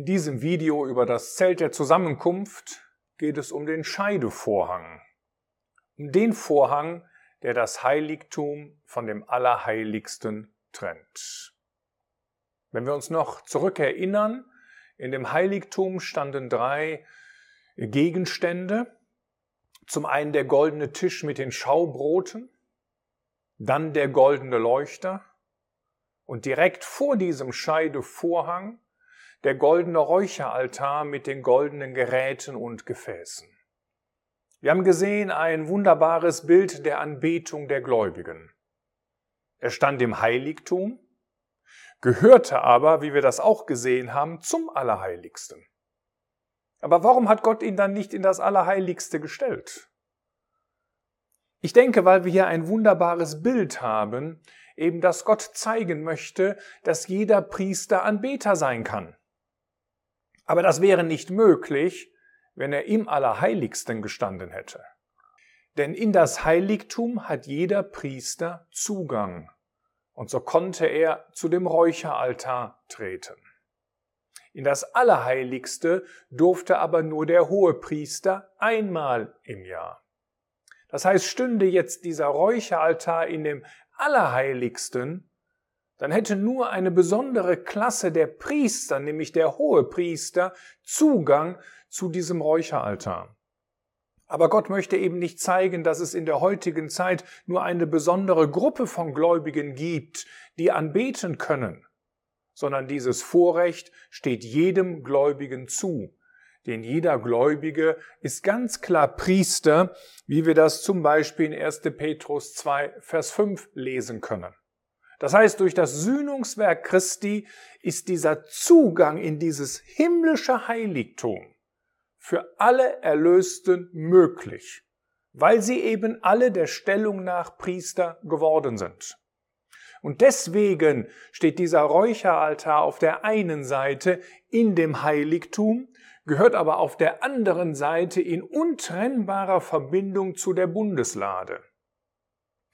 In diesem Video über das Zelt der Zusammenkunft geht es um den Scheidevorhang. Um den Vorhang, der das Heiligtum von dem Allerheiligsten trennt. Wenn wir uns noch zurückerinnern, in dem Heiligtum standen drei Gegenstände. Zum einen der goldene Tisch mit den Schaubroten, dann der goldene Leuchter und direkt vor diesem Scheidevorhang der goldene Räucheraltar mit den goldenen Geräten und Gefäßen. Wir haben gesehen ein wunderbares Bild der Anbetung der Gläubigen. Er stand im Heiligtum, gehörte aber, wie wir das auch gesehen haben, zum Allerheiligsten. Aber warum hat Gott ihn dann nicht in das Allerheiligste gestellt? Ich denke, weil wir hier ein wunderbares Bild haben, eben dass Gott zeigen möchte, dass jeder Priester Anbeter sein kann. Aber das wäre nicht möglich, wenn er im Allerheiligsten gestanden hätte. Denn in das Heiligtum hat jeder Priester Zugang. Und so konnte er zu dem Räucheraltar treten. In das Allerheiligste durfte aber nur der Hohepriester einmal im Jahr. Das heißt, stünde jetzt dieser Räucheraltar in dem Allerheiligsten, dann hätte nur eine besondere Klasse der Priester, nämlich der Hohepriester, Zugang zu diesem Räucheraltar. Aber Gott möchte eben nicht zeigen, dass es in der heutigen Zeit nur eine besondere Gruppe von Gläubigen gibt, die anbeten können, sondern dieses Vorrecht steht jedem Gläubigen zu. Denn jeder Gläubige ist ganz klar Priester, wie wir das zum Beispiel in 1. Petrus 2, Vers 5 lesen können. Das heißt, durch das Sühnungswerk Christi ist dieser Zugang in dieses himmlische Heiligtum für alle Erlösten möglich, weil sie eben alle der Stellung nach Priester geworden sind. Und deswegen steht dieser Räucheraltar auf der einen Seite in dem Heiligtum, gehört aber auf der anderen Seite in untrennbarer Verbindung zu der Bundeslade.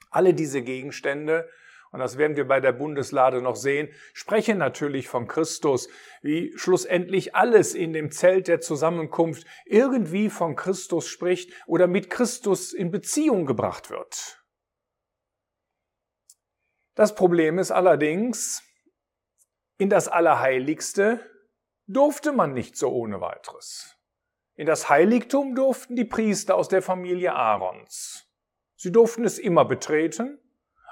Alle diese Gegenstände und das werden wir bei der Bundeslade noch sehen, sprechen natürlich von Christus, wie schlussendlich alles in dem Zelt der Zusammenkunft irgendwie von Christus spricht oder mit Christus in Beziehung gebracht wird. Das Problem ist allerdings, in das Allerheiligste durfte man nicht so ohne weiteres. In das Heiligtum durften die Priester aus der Familie Aarons. Sie durften es immer betreten,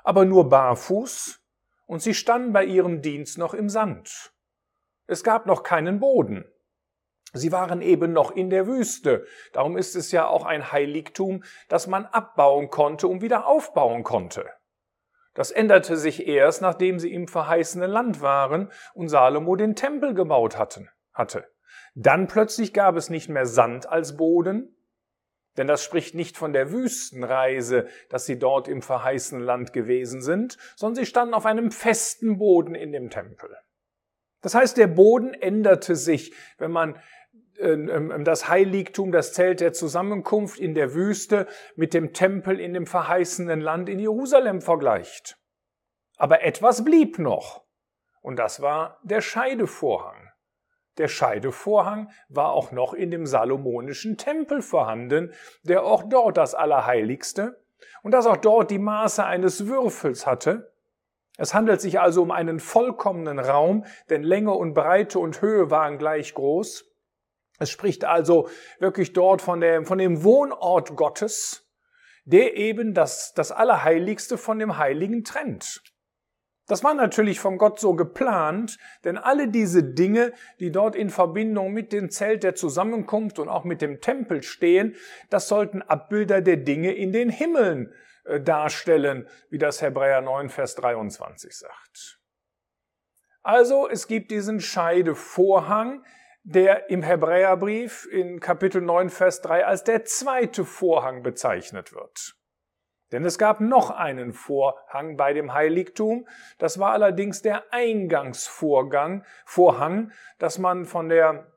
aber nur barfuß, und sie standen bei ihrem Dienst noch im Sand. Es gab noch keinen Boden. Sie waren eben noch in der Wüste. Darum ist es ja auch ein Heiligtum, das man abbauen konnte und wieder aufbauen konnte. Das änderte sich erst, nachdem sie im verheißenen Land waren und Salomo den Tempel gebaut hatten, hatte. Dann plötzlich gab es nicht mehr Sand als Boden, denn das spricht nicht von der Wüstenreise, dass sie dort im verheißenen Land gewesen sind, sondern sie standen auf einem festen Boden in dem Tempel. Das heißt, der Boden änderte sich, wenn man ähm, ähm, das Heiligtum, das Zelt der Zusammenkunft in der Wüste mit dem Tempel in dem verheißenen Land in Jerusalem vergleicht. Aber etwas blieb noch, und das war der Scheidevorhang. Der Scheidevorhang war auch noch in dem salomonischen Tempel vorhanden, der auch dort das Allerheiligste und das auch dort die Maße eines Würfels hatte. Es handelt sich also um einen vollkommenen Raum, denn Länge und Breite und Höhe waren gleich groß. Es spricht also wirklich dort von dem, von dem Wohnort Gottes, der eben das, das Allerheiligste von dem Heiligen trennt. Das war natürlich von Gott so geplant, denn alle diese Dinge, die dort in Verbindung mit dem Zelt der Zusammenkunft und auch mit dem Tempel stehen, das sollten Abbilder der Dinge in den Himmeln äh, darstellen, wie das Hebräer 9, Vers 23 sagt. Also es gibt diesen Scheidevorhang, der im Hebräerbrief in Kapitel 9, Vers 3 als der zweite Vorhang bezeichnet wird. Denn es gab noch einen Vorhang bei dem Heiligtum. Das war allerdings der Eingangsvorgang, Vorhang, dass man von der,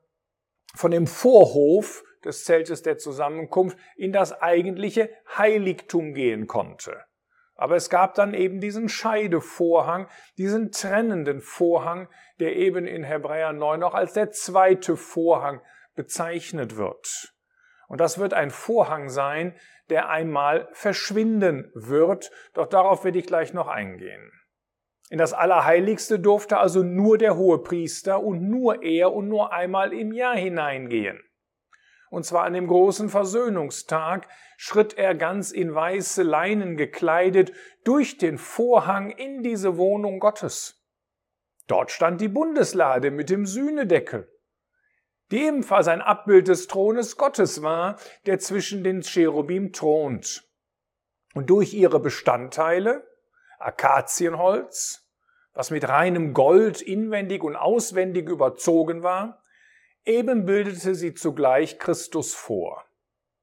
von dem Vorhof des Zeltes der Zusammenkunft in das eigentliche Heiligtum gehen konnte. Aber es gab dann eben diesen Scheidevorhang, diesen trennenden Vorhang, der eben in Hebräer 9 noch als der zweite Vorhang bezeichnet wird. Und das wird ein Vorhang sein, der einmal verschwinden wird, doch darauf werde ich gleich noch eingehen. In das Allerheiligste durfte also nur der Hohepriester und nur er und nur einmal im Jahr hineingehen. Und zwar an dem großen Versöhnungstag schritt er ganz in weiße Leinen gekleidet durch den Vorhang in diese Wohnung Gottes. Dort stand die Bundeslade mit dem Sühnedeckel, die ebenfalls ein Abbild des Thrones Gottes war, der zwischen den Cherubim thront. Und durch ihre Bestandteile, Akazienholz, was mit reinem Gold inwendig und auswendig überzogen war, eben bildete sie zugleich Christus vor,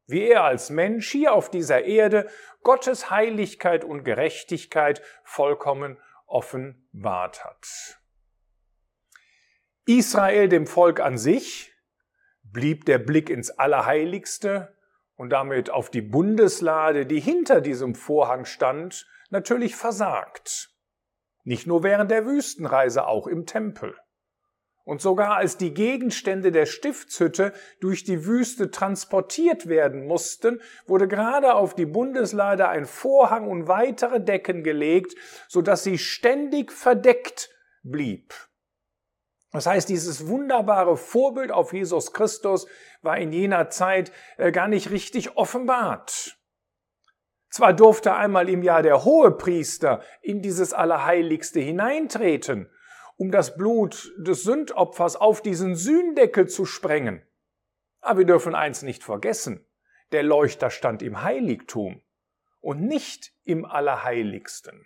wie er als Mensch hier auf dieser Erde Gottes Heiligkeit und Gerechtigkeit vollkommen offenbart hat. Israel, dem Volk an sich, blieb der Blick ins Allerheiligste und damit auf die Bundeslade, die hinter diesem Vorhang stand, natürlich versagt. Nicht nur während der Wüstenreise, auch im Tempel. Und sogar als die Gegenstände der Stiftshütte durch die Wüste transportiert werden mussten, wurde gerade auf die Bundeslade ein Vorhang und weitere Decken gelegt, so dass sie ständig verdeckt blieb. Das heißt, dieses wunderbare Vorbild auf Jesus Christus war in jener Zeit äh, gar nicht richtig offenbart. Zwar durfte einmal im Jahr der Hohepriester in dieses Allerheiligste hineintreten, um das Blut des Sündopfers auf diesen Sühndeckel zu sprengen. Aber wir dürfen eins nicht vergessen. Der Leuchter stand im Heiligtum und nicht im Allerheiligsten.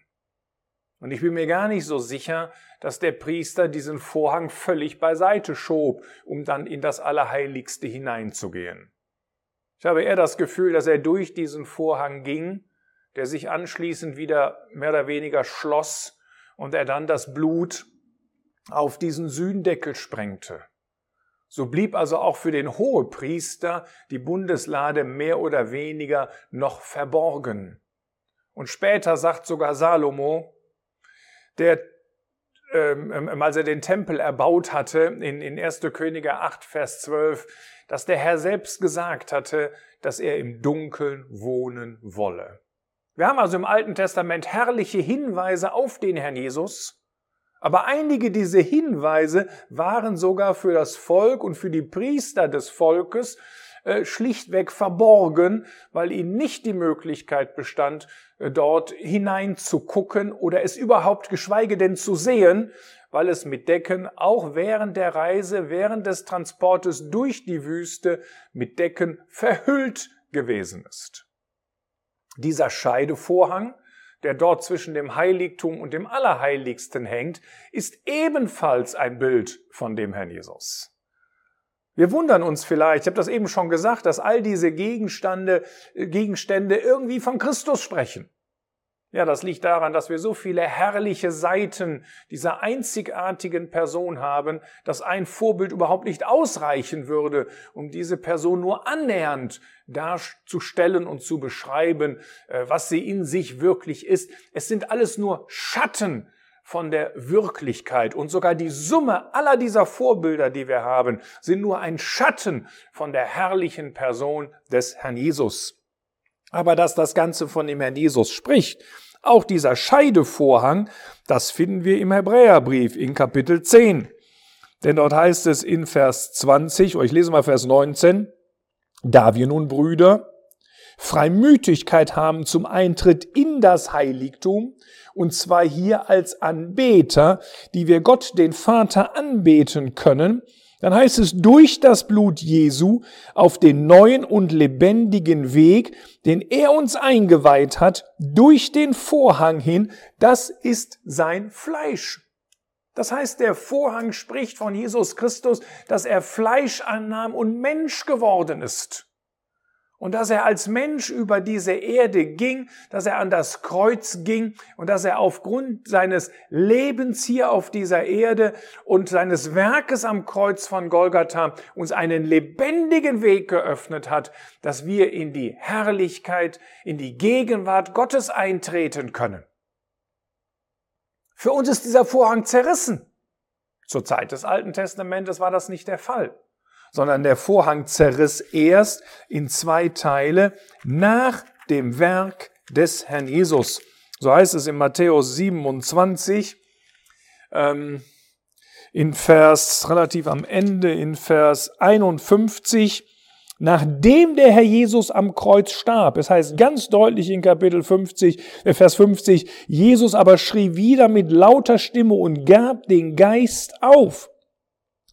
Und ich bin mir gar nicht so sicher, dass der Priester diesen Vorhang völlig beiseite schob, um dann in das Allerheiligste hineinzugehen. Ich habe eher das Gefühl, dass er durch diesen Vorhang ging, der sich anschließend wieder mehr oder weniger schloss und er dann das Blut auf diesen Sühndeckel sprengte. So blieb also auch für den Hohepriester die Bundeslade mehr oder weniger noch verborgen. Und später sagt sogar Salomo, der ähm, ähm als er den Tempel erbaut hatte, in, in 1. Könige 8, Vers 12, dass der Herr selbst gesagt hatte, dass er im Dunkeln wohnen wolle. Wir haben also im Alten Testament herrliche Hinweise auf den Herrn Jesus, aber einige dieser Hinweise waren sogar für das Volk und für die Priester des Volkes äh, schlichtweg verborgen, weil ihnen nicht die Möglichkeit bestand, äh, dort hineinzugucken oder es überhaupt geschweige denn zu sehen, weil es mit Decken auch während der Reise, während des Transportes durch die Wüste mit Decken verhüllt gewesen ist. Dieser Scheidevorhang, der dort zwischen dem Heiligtum und dem Allerheiligsten hängt, ist ebenfalls ein Bild von dem Herrn Jesus. Wir wundern uns vielleicht, ich habe das eben schon gesagt, dass all diese Gegenstände, Gegenstände irgendwie von Christus sprechen. Ja, das liegt daran, dass wir so viele herrliche Seiten dieser einzigartigen Person haben, dass ein Vorbild überhaupt nicht ausreichen würde, um diese Person nur annähernd darzustellen und zu beschreiben, äh, was sie in sich wirklich ist. Es sind alles nur Schatten von der Wirklichkeit und sogar die Summe aller dieser Vorbilder, die wir haben, sind nur ein Schatten von der herrlichen Person des Herrn Jesus aber dass das Ganze von dem Herrn Jesus spricht. Auch dieser Scheidevorhang, das finden wir im Hebräerbrief in Kapitel 10. Denn dort heißt es in Vers 20, oder ich lese mal Vers 19, da wir nun Brüder Freimütigkeit haben zum Eintritt in das Heiligtum, und zwar hier als Anbeter, die wir Gott den Vater anbeten können, dann heißt es durch das Blut Jesu auf den neuen und lebendigen Weg, den er uns eingeweiht hat, durch den Vorhang hin, das ist sein Fleisch. Das heißt, der Vorhang spricht von Jesus Christus, dass er Fleisch annahm und Mensch geworden ist. Und dass er als Mensch über diese Erde ging, dass er an das Kreuz ging und dass er aufgrund seines Lebens hier auf dieser Erde und seines Werkes am Kreuz von Golgatha uns einen lebendigen Weg geöffnet hat, dass wir in die Herrlichkeit, in die Gegenwart Gottes eintreten können. Für uns ist dieser Vorhang zerrissen. Zur Zeit des Alten Testamentes war das nicht der Fall sondern der Vorhang zerriss erst in zwei Teile nach dem Werk des Herrn Jesus. So heißt es in Matthäus 27, ähm, in Vers, relativ am Ende, in Vers 51, nachdem der Herr Jesus am Kreuz starb. Es heißt ganz deutlich in Kapitel 50, äh, Vers 50, Jesus aber schrie wieder mit lauter Stimme und gab den Geist auf.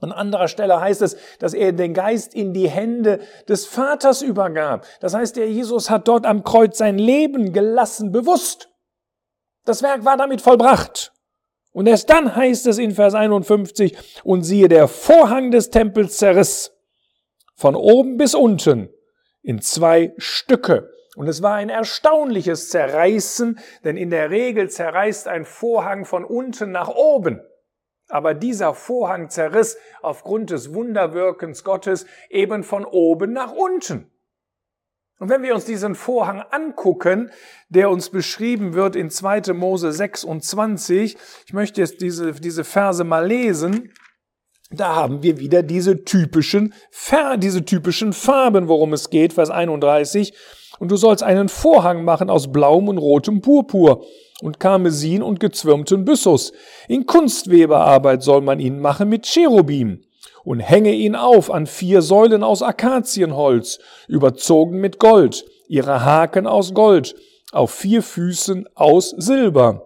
An anderer Stelle heißt es, dass er den Geist in die Hände des Vaters übergab. Das heißt, der Jesus hat dort am Kreuz sein Leben gelassen, bewusst. Das Werk war damit vollbracht. Und erst dann heißt es in Vers 51, und siehe, der Vorhang des Tempels zerriss, von oben bis unten, in zwei Stücke. Und es war ein erstaunliches Zerreißen, denn in der Regel zerreißt ein Vorhang von unten nach oben. Aber dieser Vorhang zerriss aufgrund des Wunderwirkens Gottes eben von oben nach unten. Und wenn wir uns diesen Vorhang angucken, der uns beschrieben wird in 2. Mose 26, ich möchte jetzt diese, diese Verse mal lesen, da haben wir wieder diese typischen, diese typischen Farben, worum es geht, Vers 31. Und du sollst einen Vorhang machen aus blauem und rotem Purpur und Karmesin und gezwirmten Byssus. In Kunstweberarbeit soll man ihn machen mit Cherubim und hänge ihn auf an vier Säulen aus Akazienholz, überzogen mit Gold, ihre Haken aus Gold, auf vier Füßen aus Silber.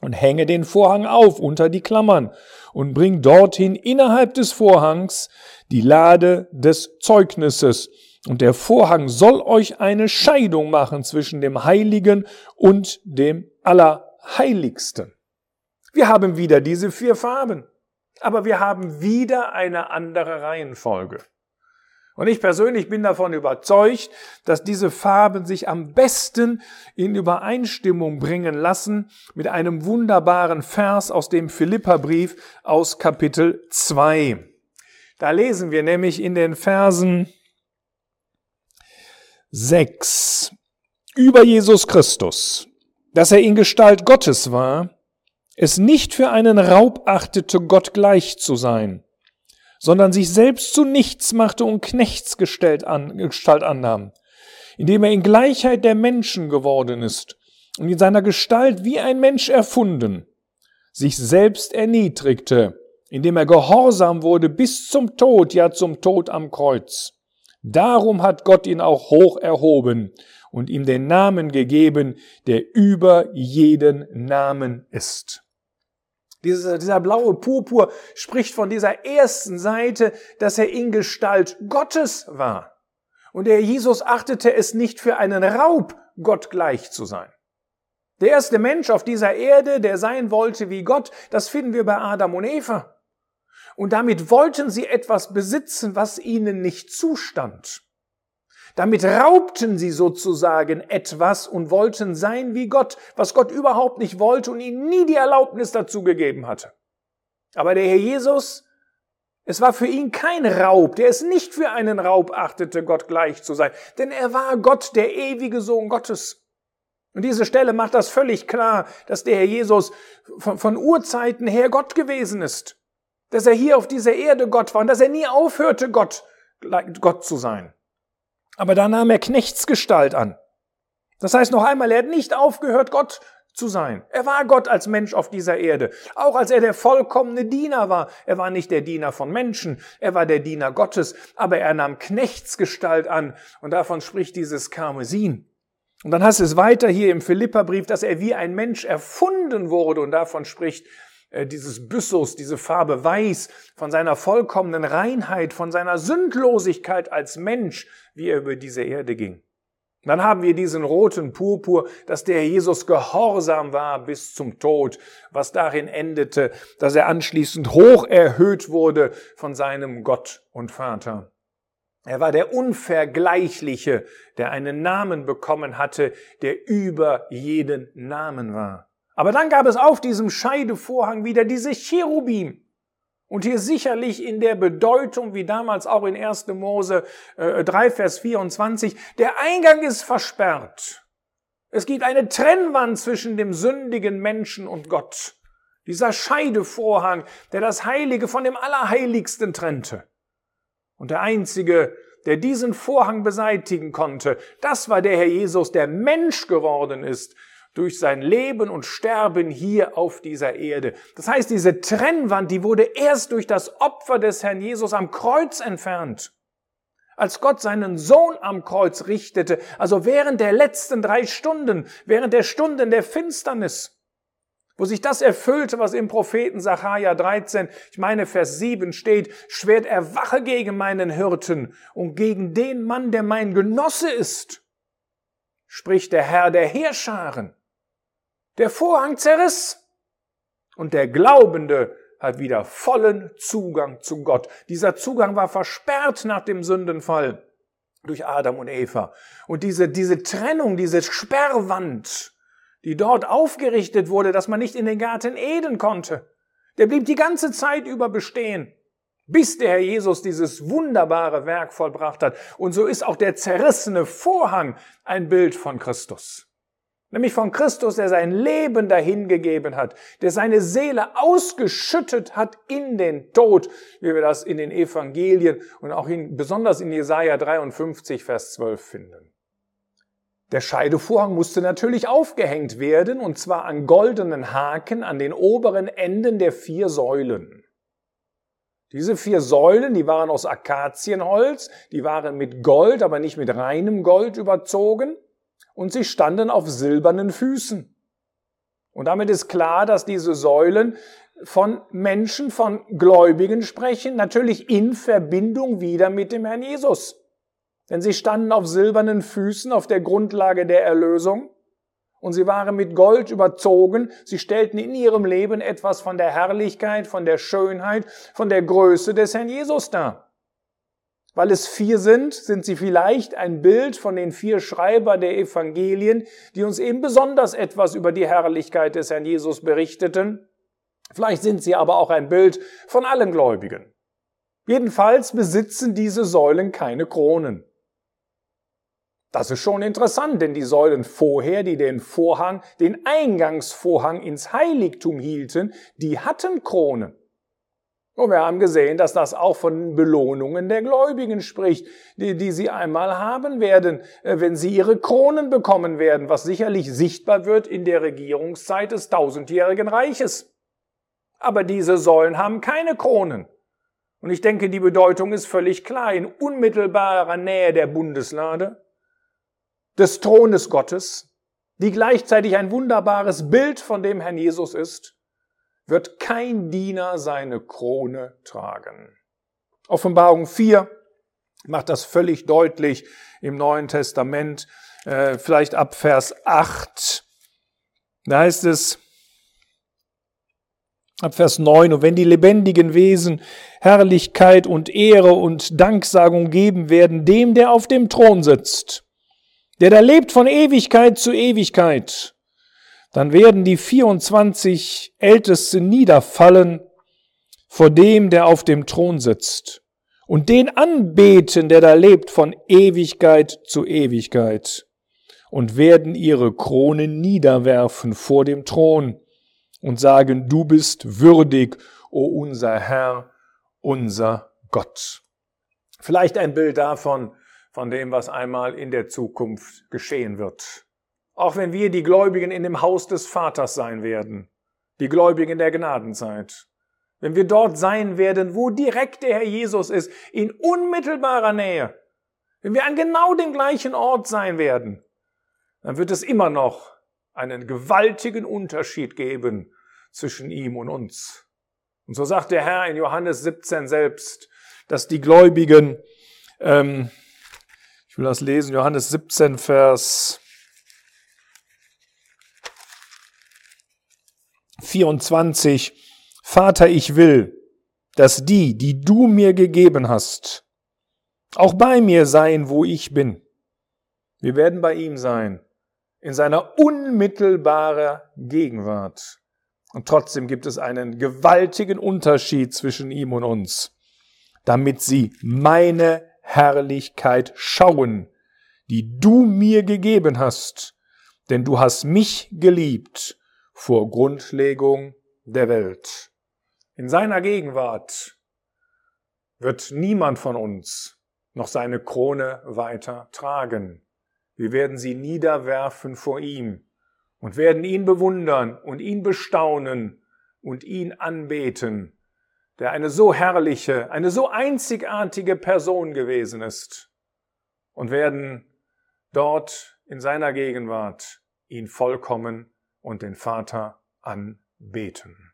Und hänge den Vorhang auf unter die Klammern und bring dorthin innerhalb des Vorhangs die Lade des Zeugnisses und der Vorhang soll euch eine Scheidung machen zwischen dem Heiligen und dem Allerheiligsten. Wir haben wieder diese vier Farben, aber wir haben wieder eine andere Reihenfolge. Und ich persönlich bin davon überzeugt, dass diese Farben sich am besten in Übereinstimmung bringen lassen mit einem wunderbaren Vers aus dem Philipperbrief aus Kapitel 2. Da lesen wir nämlich in den Versen 6 über Jesus Christus, dass er in Gestalt Gottes war, es nicht für einen Raub achtete, Gott gleich zu sein, sondern sich selbst zu nichts machte und Knechtsgestalt an, Gestalt annahm, indem er in Gleichheit der Menschen geworden ist und in seiner Gestalt wie ein Mensch erfunden, sich selbst erniedrigte, indem er gehorsam wurde bis zum Tod, ja zum Tod am Kreuz. Darum hat Gott ihn auch hoch erhoben und ihm den Namen gegeben, der über jeden Namen ist. Dieser, dieser blaue Purpur spricht von dieser ersten Seite, dass er in Gestalt Gottes war. Und der Jesus achtete es nicht für einen Raub, Gott gleich zu sein. Der erste Mensch auf dieser Erde, der sein wollte wie Gott, das finden wir bei Adam und Eva. Und damit wollten sie etwas besitzen, was ihnen nicht zustand. Damit raubten sie sozusagen etwas und wollten sein wie Gott, was Gott überhaupt nicht wollte und ihnen nie die Erlaubnis dazu gegeben hatte. Aber der Herr Jesus, es war für ihn kein Raub, der es nicht für einen Raub achtete, Gott gleich zu sein, denn er war Gott, der ewige Sohn Gottes. Und diese Stelle macht das völlig klar, dass der Herr Jesus von, von Urzeiten her Gott gewesen ist dass er hier auf dieser Erde Gott war und dass er nie aufhörte, Gott, Gott zu sein. Aber da nahm er Knechtsgestalt an. Das heißt noch einmal, er hat nicht aufgehört, Gott zu sein. Er war Gott als Mensch auf dieser Erde. Auch als er der vollkommene Diener war. Er war nicht der Diener von Menschen, er war der Diener Gottes, aber er nahm Knechtsgestalt an und davon spricht dieses Karmesin. Und dann hast du es weiter hier im Philipperbrief, dass er wie ein Mensch erfunden wurde und davon spricht dieses Byssus, diese Farbe weiß, von seiner vollkommenen Reinheit, von seiner Sündlosigkeit als Mensch, wie er über diese Erde ging. Dann haben wir diesen roten Purpur, dass der Jesus gehorsam war bis zum Tod, was darin endete, dass er anschließend hoch erhöht wurde von seinem Gott und Vater. Er war der Unvergleichliche, der einen Namen bekommen hatte, der über jeden Namen war. Aber dann gab es auf diesem Scheidevorhang wieder diese Cherubim. Und hier sicherlich in der Bedeutung, wie damals auch in 1. Mose 3, Vers 24, der Eingang ist versperrt. Es gibt eine Trennwand zwischen dem sündigen Menschen und Gott. Dieser Scheidevorhang, der das Heilige von dem Allerheiligsten trennte. Und der Einzige, der diesen Vorhang beseitigen konnte, das war der Herr Jesus, der Mensch geworden ist durch sein Leben und Sterben hier auf dieser Erde. Das heißt, diese Trennwand, die wurde erst durch das Opfer des Herrn Jesus am Kreuz entfernt. Als Gott seinen Sohn am Kreuz richtete, also während der letzten drei Stunden, während der Stunden der Finsternis, wo sich das erfüllte, was im Propheten Sacharja 13, ich meine Vers 7 steht, Schwert erwache gegen meinen Hirten und gegen den Mann, der mein Genosse ist, spricht der Herr der Heerscharen. Der Vorhang zerriss und der Glaubende hat wieder vollen Zugang zu Gott. Dieser Zugang war versperrt nach dem Sündenfall durch Adam und Eva. Und diese, diese Trennung, diese Sperrwand, die dort aufgerichtet wurde, dass man nicht in den Garten Eden konnte. Der blieb die ganze Zeit über bestehen, bis der Herr Jesus dieses wunderbare Werk vollbracht hat. Und so ist auch der zerrissene Vorhang ein Bild von Christus. Nämlich von Christus, der sein Leben dahingegeben hat, der seine Seele ausgeschüttet hat in den Tod, wie wir das in den Evangelien und auch in, besonders in Jesaja 53, Vers 12 finden. Der Scheidevorhang musste natürlich aufgehängt werden, und zwar an goldenen Haken an den oberen Enden der vier Säulen. Diese vier Säulen, die waren aus Akazienholz, die waren mit Gold, aber nicht mit reinem Gold überzogen, und sie standen auf silbernen Füßen. Und damit ist klar, dass diese Säulen von Menschen, von Gläubigen sprechen, natürlich in Verbindung wieder mit dem Herrn Jesus. Denn sie standen auf silbernen Füßen auf der Grundlage der Erlösung und sie waren mit Gold überzogen. Sie stellten in ihrem Leben etwas von der Herrlichkeit, von der Schönheit, von der Größe des Herrn Jesus dar. Weil es vier sind, sind sie vielleicht ein Bild von den vier Schreiber der Evangelien, die uns eben besonders etwas über die Herrlichkeit des Herrn Jesus berichteten. Vielleicht sind sie aber auch ein Bild von allen Gläubigen. Jedenfalls besitzen diese Säulen keine Kronen. Das ist schon interessant, denn die Säulen vorher, die den Vorhang, den Eingangsvorhang ins Heiligtum hielten, die hatten Kronen. Und wir haben gesehen, dass das auch von Belohnungen der Gläubigen spricht, die, die sie einmal haben werden, äh, wenn sie ihre Kronen bekommen werden, was sicherlich sichtbar wird in der Regierungszeit des tausendjährigen Reiches. Aber diese Säulen haben keine Kronen. Und ich denke, die Bedeutung ist völlig klar. In unmittelbarer Nähe der Bundeslade des Thrones Gottes, die gleichzeitig ein wunderbares Bild von dem Herrn Jesus ist, wird kein Diener seine Krone tragen. Offenbarung 4 macht das völlig deutlich im Neuen Testament, äh, vielleicht ab Vers 8. Da heißt es, ab Vers 9, und wenn die lebendigen Wesen Herrlichkeit und Ehre und Danksagung geben werden dem, der auf dem Thron sitzt der da lebt von Ewigkeit zu Ewigkeit, dann werden die 24 Ältesten niederfallen vor dem, der auf dem Thron sitzt und den anbeten, der da lebt von Ewigkeit zu Ewigkeit und werden ihre Krone niederwerfen vor dem Thron und sagen, du bist würdig, o unser Herr, unser Gott. Vielleicht ein Bild davon, von dem, was einmal in der Zukunft geschehen wird. Auch wenn wir die Gläubigen in dem Haus des Vaters sein werden, die Gläubigen der Gnadenzeit, wenn wir dort sein werden, wo direkt der Herr Jesus ist, in unmittelbarer Nähe, wenn wir an genau dem gleichen Ort sein werden, dann wird es immer noch einen gewaltigen Unterschied geben zwischen ihm und uns. Und so sagt der Herr in Johannes 17 selbst, dass die Gläubigen ähm, ich will das lesen, Johannes 17, Vers 24. Vater, ich will, dass die, die du mir gegeben hast, auch bei mir sein, wo ich bin. Wir werden bei ihm sein, in seiner unmittelbaren Gegenwart. Und trotzdem gibt es einen gewaltigen Unterschied zwischen ihm und uns, damit sie meine Herrlichkeit schauen, die du mir gegeben hast, denn du hast mich geliebt vor Grundlegung der Welt. In seiner Gegenwart wird niemand von uns noch seine Krone weiter tragen. Wir werden sie niederwerfen vor ihm und werden ihn bewundern und ihn bestaunen und ihn anbeten, der eine so herrliche, eine so einzigartige Person gewesen ist, und werden dort in seiner Gegenwart ihn vollkommen und den Vater anbeten.